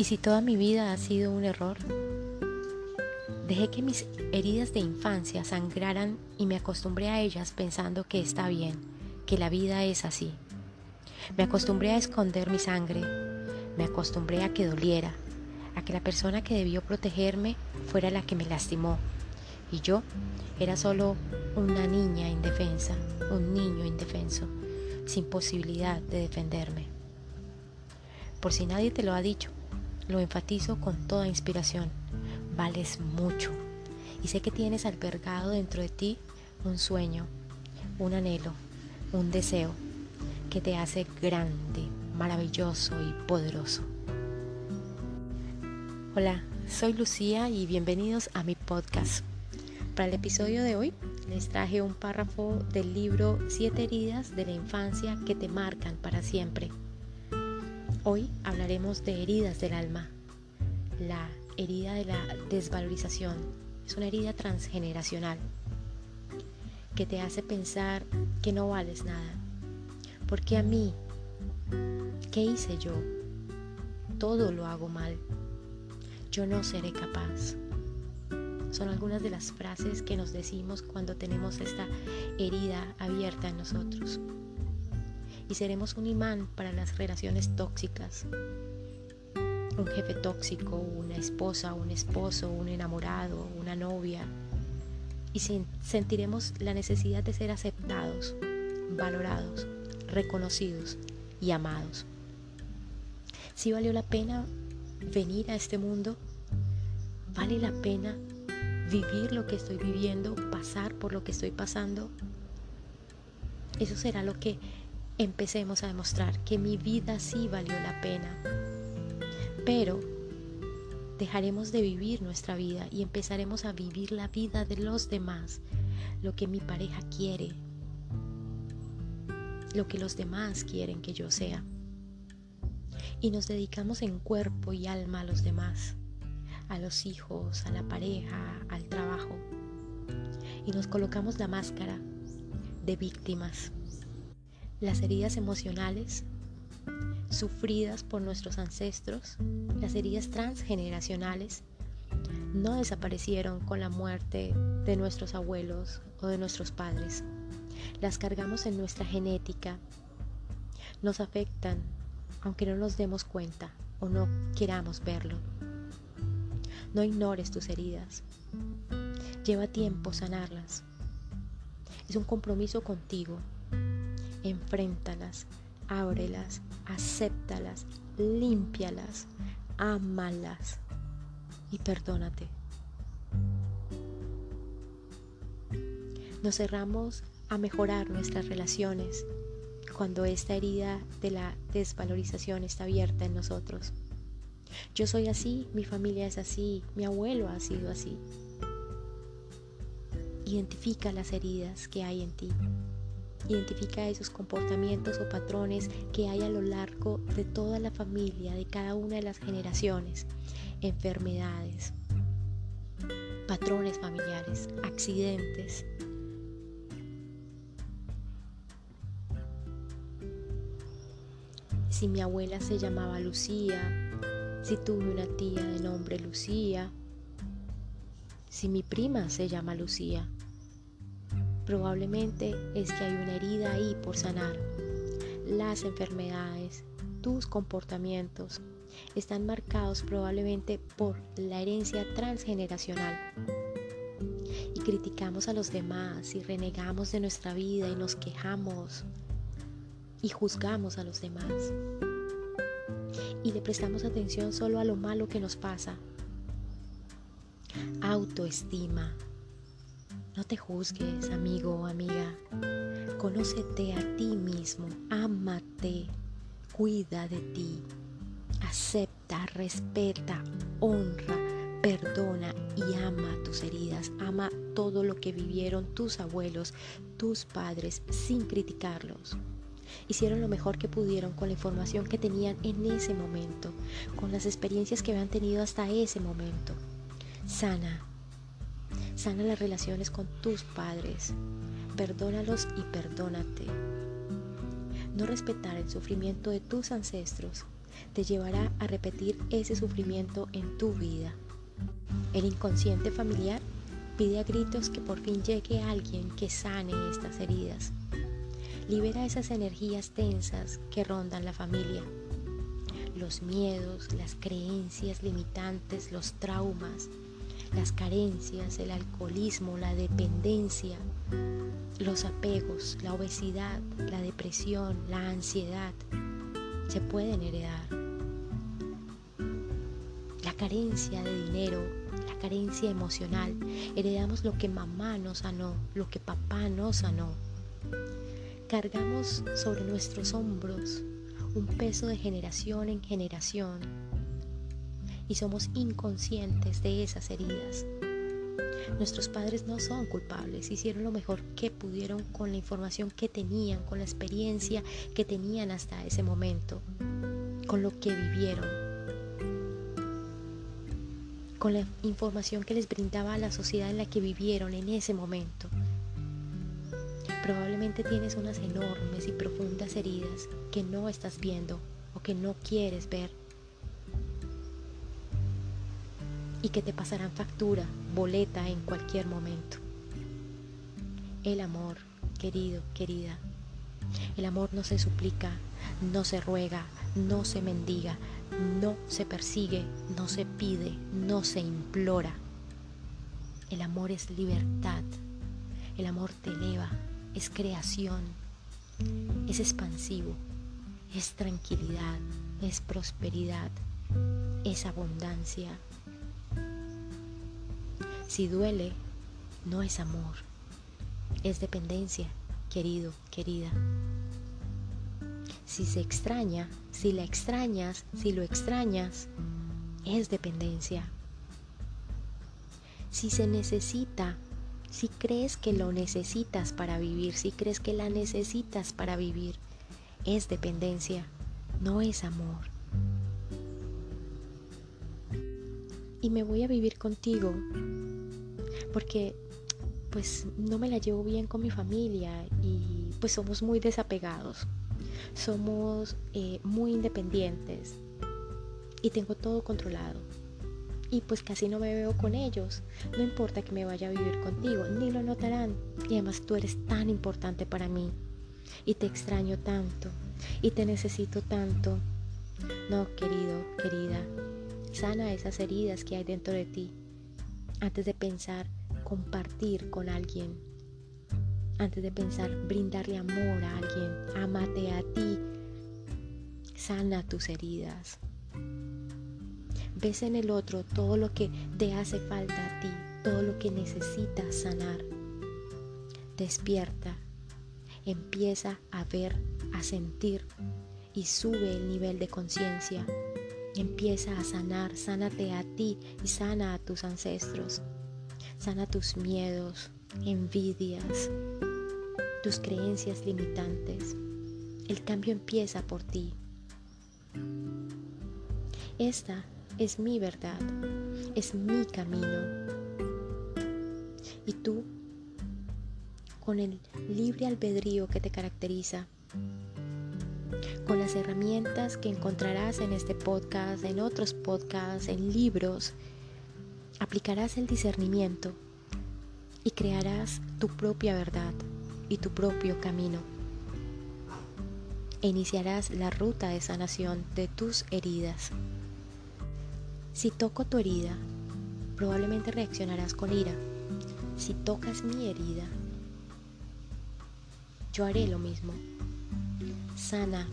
¿Y si toda mi vida ha sido un error? Dejé que mis heridas de infancia sangraran y me acostumbré a ellas pensando que está bien, que la vida es así. Me acostumbré a esconder mi sangre, me acostumbré a que doliera, a que la persona que debió protegerme fuera la que me lastimó. Y yo era solo una niña indefensa, un niño indefenso, sin posibilidad de defenderme. Por si nadie te lo ha dicho, lo enfatizo con toda inspiración. Vales mucho. Y sé que tienes albergado dentro de ti un sueño, un anhelo, un deseo que te hace grande, maravilloso y poderoso. Hola, soy Lucía y bienvenidos a mi podcast. Para el episodio de hoy les traje un párrafo del libro Siete heridas de la infancia que te marcan para siempre. Hoy hablaremos de heridas del alma. La herida de la desvalorización es una herida transgeneracional que te hace pensar que no vales nada. ¿Por qué a mí? ¿Qué hice yo? Todo lo hago mal. Yo no seré capaz. Son algunas de las frases que nos decimos cuando tenemos esta herida abierta en nosotros. Y seremos un imán para las relaciones tóxicas. Un jefe tóxico, una esposa, un esposo, un enamorado, una novia. Y sentiremos la necesidad de ser aceptados, valorados, reconocidos y amados. Si valió la pena venir a este mundo, vale la pena vivir lo que estoy viviendo, pasar por lo que estoy pasando. Eso será lo que empecemos a demostrar, que mi vida sí valió la pena. Pero dejaremos de vivir nuestra vida y empezaremos a vivir la vida de los demás, lo que mi pareja quiere, lo que los demás quieren que yo sea. Y nos dedicamos en cuerpo y alma a los demás, a los hijos, a la pareja, al trabajo. Y nos colocamos la máscara de víctimas. Las heridas emocionales sufridas por nuestros ancestros, las heridas transgeneracionales, no desaparecieron con la muerte de nuestros abuelos o de nuestros padres las cargamos en nuestra genética, nos afectan aunque no nos demos cuenta o no queramos verlo. No ignores tus heridas. Lleva tiempo sanarlas. Es un compromiso contigo. Enfréntalas, ábrelas, acéptalas, límpialas, ámalas y perdónate. Nos cerramos a mejorar nuestras relaciones cuando esta herida de la desvalorización está abierta en nosotros. Yo soy así, mi familia es así, mi abuelo ha sido así. Identifica las heridas que hay en ti. Identifica esos comportamientos o patrones que hay a lo largo de toda la familia, de cada una de las generaciones. Enfermedades, patrones familiares, accidentes, si mi abuela se llamaba Lucía, si tuve una tía de nombre Lucía, si mi prima se llama Lucía. Probablemente es que hay una herida ahí por sanar. Las enfermedades, tus comportamientos, están marcados probablemente por la herencia transgeneracional. Y criticamos a los demás y renegamos de nuestra vida y nos quejamos y juzgamos a los demás. Y le prestamos atención solo a lo malo que nos pasa. Autoestima. No te juzgues, amigo o amiga. Conócete a ti mismo, ámate, cuida de ti, acepta, respeta, honra, perdona y ama tus heridas, ama todo lo que vivieron tus abuelos, tus padres, sin criticarlos. Hicieron lo mejor que pudieron con la información que tenían en ese momento, con las experiencias que habían tenido hasta ese momento. Sana. Sana las relaciones con tus padres. Perdónalos y perdónate. No respetar el sufrimiento de tus ancestros te llevará a repetir ese sufrimiento en tu vida. El inconsciente familiar pide a gritos que por fin llegue alguien que sane estas heridas. Libera esas energías tensas que rondan la familia. Los miedos, las creencias limitantes, los traumas, las carencias, el alcoholismo, la dependencia, los apegos, la obesidad, la depresión, la ansiedad, se pueden heredar. La carencia de dinero, la carencia emocional, heredamos lo que mamá nos sanó, lo que papá nos sanó. Cargamos sobre nuestros hombros un peso de generación en generación y somos inconscientes de esas heridas. Nuestros padres no son culpables, hicieron lo mejor que pudieron con la información que tenían, con la experiencia que tenían hasta ese momento, con lo que vivieron, con la información que les brindaba la sociedad en la que vivieron en ese momento. Probablemente tienes unas enormes y profundas heridas que no estás viendo o que no quieres ver y que te pasarán factura, boleta en cualquier momento. El amor, querido, querida, el amor no se suplica, no se ruega, no se mendiga, no se persigue, no se pide, no se implora. El amor es libertad, el amor te eleva, es creación, es expansivo, es tranquilidad, es prosperidad, es abundancia, si duele, no es amor, es dependencia, querido, querida. Si se extraña, si la extrañas, si lo extrañas, es dependencia. Si se necesita, si crees que lo necesitas para vivir, si crees que la necesitas para vivir, es dependencia, no es amor. Y me voy a vivir contigo porque pues no me la llevo bien con mi familia y pues somos muy desapegados, somos eh, muy independientes y tengo todo controlado. Y pues casi no me veo con ellos. No importa que me vaya a vivir contigo, ni lo notarán. Y además tú eres tan importante para mí. Y te extraño tanto. Y te necesito tanto. No, querido, querida. Sana esas heridas que hay dentro de ti. Antes de pensar compartir con alguien. Antes de pensar brindarle amor a alguien, amate a ti. Sana tus heridas. Ves en el otro todo lo que te hace falta a ti, todo lo que necesitas sanar. Despierta, empieza a ver, a sentir y sube el nivel de conciencia. Empieza a sanar, sánate a ti y sana a tus ancestros. Sana tus miedos, envidias, tus creencias limitantes. El cambio empieza por ti. Esta es mi verdad, es mi camino. Y tú, con el libre albedrío que te caracteriza, con las herramientas que encontrarás en este podcast, en otros podcasts, en libros, aplicarás el discernimiento y crearás tu propia verdad y tu propio camino. E iniciarás la ruta de sanación de tus heridas. Si toco tu herida, probablemente reaccionarás con ira. Si tocas mi herida, yo haré lo mismo. Sana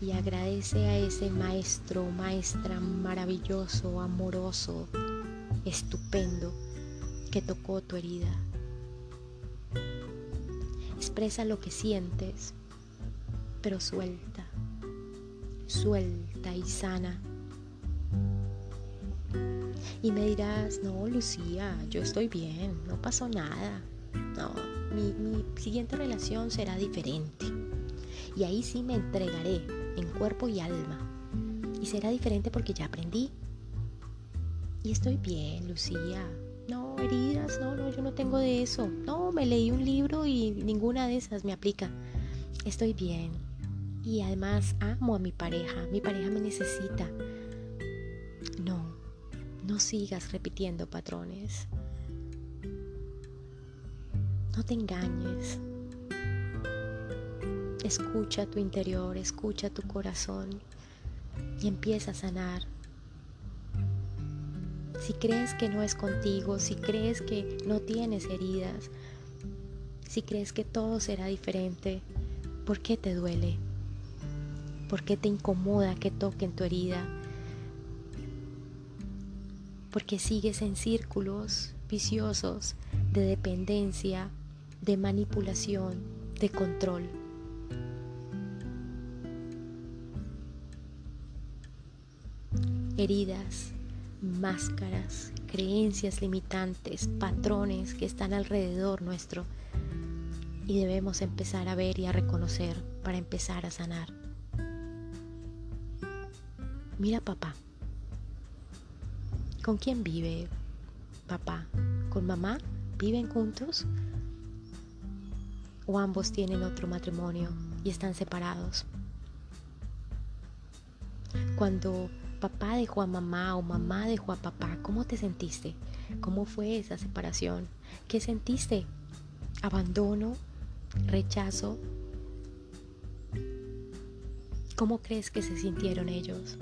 y agradece a ese maestro, maestra maravilloso, amoroso, estupendo que tocó tu herida. Expresa lo que sientes, pero suelta, suelta y sana. Y me dirás, no, Lucía, yo estoy bien, no pasó nada. No, mi, mi siguiente relación será diferente. Y ahí sí me entregaré en cuerpo y alma. Y será diferente porque ya aprendí, y estoy bien, Lucía. No, heridas, no, no, yo no tengo de eso. No, me leí un libro y ninguna de esas me aplica. Estoy bien. y además amo a mi pareja, mi pareja me necesita. No, no sigas repitiendo patrones. No te engañes. Escucha tu interior, escucha tu corazón y empieza a sanar. Si crees que no es contigo, si crees que no tienes heridas, si crees que todo será diferente, ¿por qué te duele? ¿Por qué te incomoda que toquen tu herida? Porque sigues en círculos viciosos de dependencia, de manipulación, de control. Heridas, máscaras, creencias limitantes, patrones que están alrededor nuestro y debemos empezar a ver y a reconocer para empezar a sanar. Mira papá. ¿Con quién vive papá? ¿Con mamá? ¿Viven juntos? ¿O ambos tienen otro matrimonio y están separados? Cuando papá dejó a mamá o mamá dejó a papá, ¿cómo te sentiste? ¿Cómo fue esa separación? ¿Qué sentiste? ¿Abandono? ¿Rechazo? ¿Cómo crees que se sintieron ellos?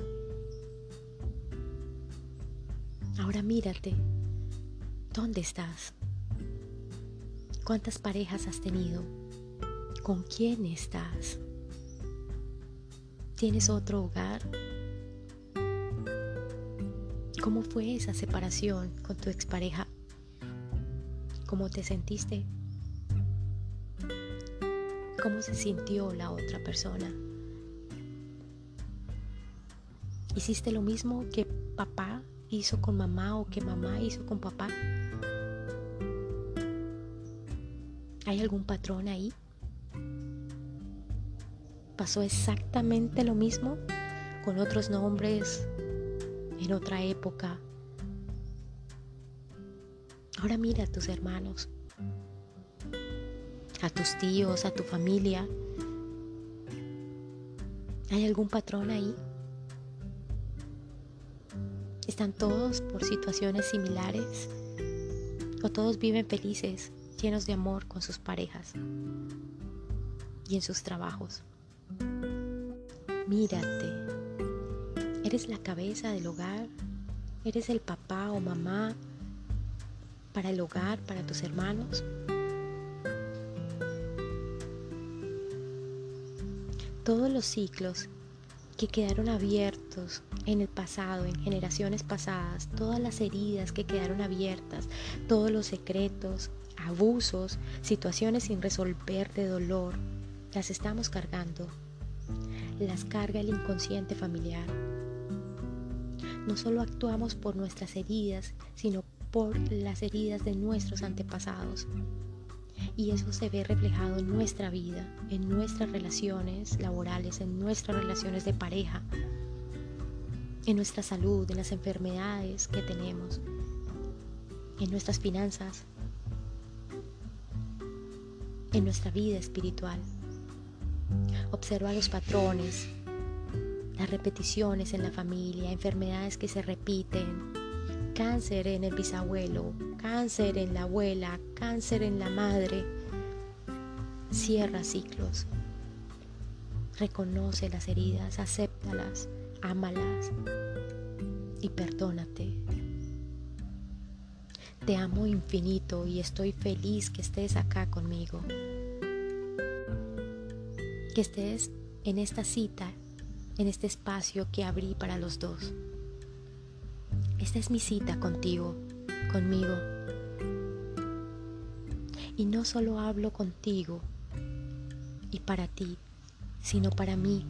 Ahora mírate. ¿Dónde estás? ¿Cuántas parejas has tenido? ¿Con quién estás? ¿Tienes otro hogar? ¿Cómo fue esa separación con tu expareja? ¿Cómo te sentiste? ¿Cómo se sintió la otra persona? ¿Hiciste lo mismo que papá hizo con mamá o que mamá hizo con papá? ¿Hay algún patrón ahí? ¿Pasó exactamente lo mismo con otros nombres en otra época? Ahora mira a tus hermanos, a tus tíos, a tu familia. ¿Hay algún patrón ahí? ¿Están todos por situaciones similares? ¿O todos viven felices, llenos de amor con sus parejas y en sus trabajos? Mírate. ¿Eres la cabeza del hogar? ¿Eres el papá o mamá para el hogar, para tus hermanos? Todos los ciclos que quedaron abiertos en el pasado, en generaciones pasadas, todas las heridas que quedaron abiertas, todos los secretos, abusos, situaciones sin resolver de dolor, las estamos cargando. Las carga el inconsciente familiar. No solo actuamos por nuestras heridas, sino por las heridas de nuestros antepasados. Y eso se ve reflejado en nuestra vida, en nuestras relaciones laborales, en nuestras relaciones de pareja, en nuestra salud, en las enfermedades que tenemos, en nuestras finanzas, en nuestra vida espiritual. Observa los patrones, las repeticiones en la familia, enfermedades que se repiten, cáncer en el bisabuelo, cáncer en la abuela, cáncer en la madre. Cierra ciclos. Reconoce las heridas, acéptalas, ámalas y perdónate. Te amo infinito y estoy feliz que estés acá conmigo. Que estés en esta cita, en este espacio que abrí para los dos. Esta es mi cita contigo, conmigo. Y no solo hablo contigo y para ti, sino para mí.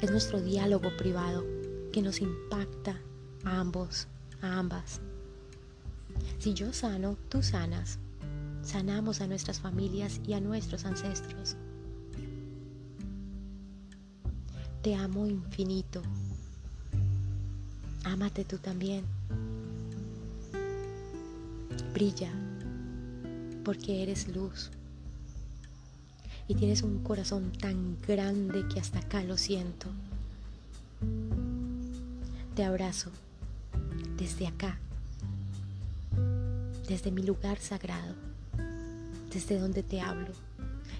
Es nuestro diálogo privado que nos impacta a ambos, a ambas. Si yo sano, tú sanas. Sanamos a nuestras familias y a nuestros ancestros. Te amo infinito Ámate tú también. Brilla porque eres luz. y tienes un corazón tan grande que hasta acá lo siento. Te abrazo desde acá, desde mi lugar sagrado, desde donde te hablo,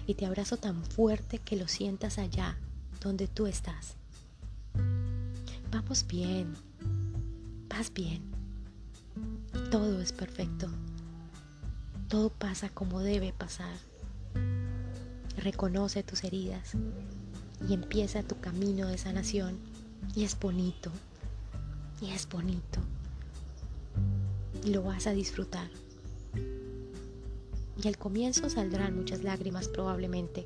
y te abrazo tan fuerte que lo sientas allá donde tú estás. Vamos bien, vas bien, todo es perfecto, todo pasa como debe pasar. Reconoce tus heridas y empieza tu camino de sanación. Y es bonito, y es bonito, y lo vas a disfrutar. Y al comienzo saldrán muchas lágrimas probablemente,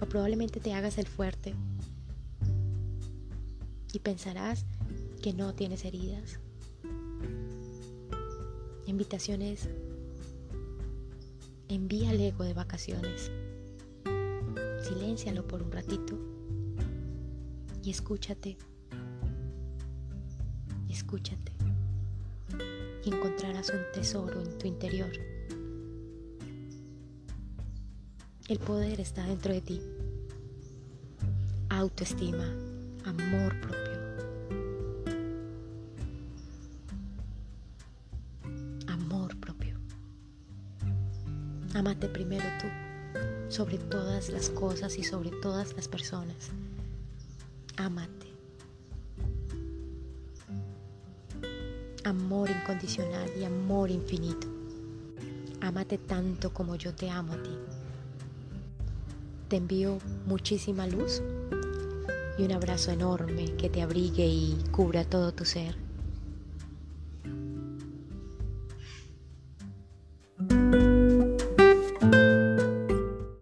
o probablemente te hagas el fuerte y pensarás que no tienes heridas. Invitaciones, envía el ego de vacaciones, siléncialo por un ratito y escúchate, escúchate y encontrarás un tesoro en tu interior. El poder está dentro de ti. Autoestima, amor propio. Amor propio. Amate primero tú, sobre todas las cosas y sobre todas las personas. Amate. Amor incondicional y amor infinito. Amate tanto como yo te amo a ti. Te envío muchísima luz y un abrazo enorme que te abrigue y cubra todo tu ser.